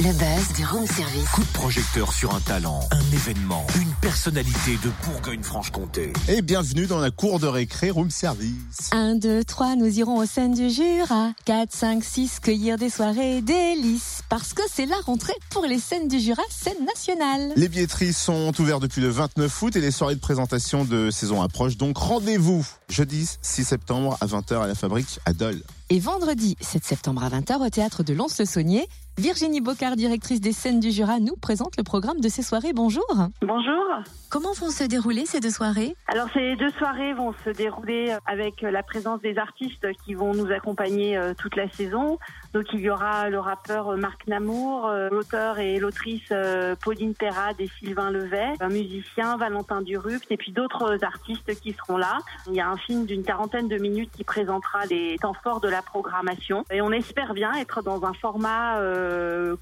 Le buzz du room service. Coup de projecteur sur un talent, un événement, une personnalité de Bourgogne-Franche-Comté. Et bienvenue dans la cour de récré room service. 1, 2, 3, nous irons aux scènes du Jura. 4, 5, 6, cueillir des soirées délices. Parce que c'est la rentrée pour les scènes du Jura, scène nationale. Les billetteries sont ouvertes depuis le 29 août et les soirées de présentation de saison approchent. Donc rendez-vous jeudi 6 septembre à 20h à la fabrique à Dole. Et vendredi 7 septembre à 20h au théâtre de Lons-le-Saunier, Virginie Bocard, directrice des scènes du Jura, nous présente le programme de ces soirées. Bonjour. Bonjour. Comment vont se dérouler ces deux soirées? Alors ces deux soirées vont se dérouler avec la présence des artistes qui vont nous accompagner euh, toute la saison. Donc il y aura le rappeur Marc Namour, euh, l'auteur et l'autrice euh, Pauline Perrade et Sylvain Levet, un musicien Valentin Durupt et puis d'autres artistes qui seront là. Il y a un film d'une quarantaine de minutes qui présentera les temps forts de la programmation et on espère bien être dans un format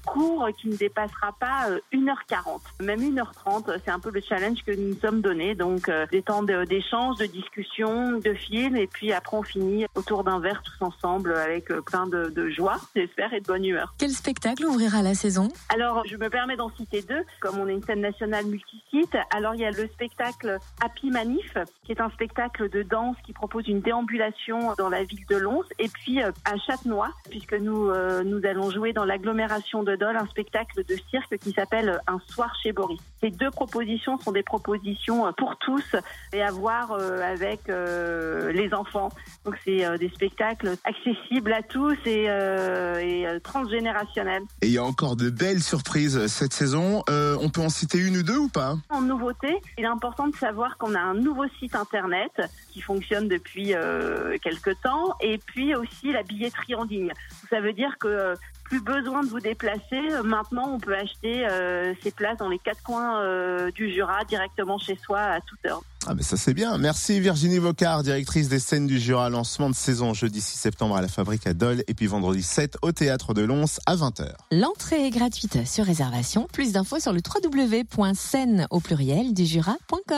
court qui ne dépassera pas 1h40, même 1h30. C'est un peu le challenge que nous nous sommes donnés. Donc des temps d'échange, de discussion, de film et puis après on finit autour d'un verre tous ensemble avec plein de, de joie, j'espère, et de bonne humeur. Quel spectacle ouvrira la saison? Alors je me permets d'en citer deux, comme on est une scène nationale multisite. Alors il y a le spectacle Happy Manif, qui est un spectacle de danse qui propose une déambulation dans la ville de Lons, et puis à Châtenois, puisque nous nous allons jouer dans l'agglomération de Dole un spectacle de cirque qui s'appelle Un soir chez Boris. Ces deux propositions sont des propositions pour tous et à voir avec les enfants. Donc c'est des spectacles accessibles à tous et, et transgénérationnels. Et il y a encore de belles surprises cette saison. Euh, on peut en citer une ou deux ou pas? En nouveauté, il est important de savoir qu'on a un nouveau site internet qui fonctionne depuis euh, quelques temps et puis aussi la billetterie en ligne. Ça veut dire que plus besoin de vous déplacer. Maintenant, on peut acheter euh, ses places dans les quatre coins euh, du Jura directement chez soi à toute heure. Ah mais ça c'est bien. Merci Virginie Vocard, directrice des scènes du Jura. Lancement de saison jeudi 6 septembre à la Fabrique à Dole et puis vendredi 7 au Théâtre de Lons à 20h. L'entrée est gratuite sur réservation. Plus d'infos sur le www.scène au pluriel du Jura.com.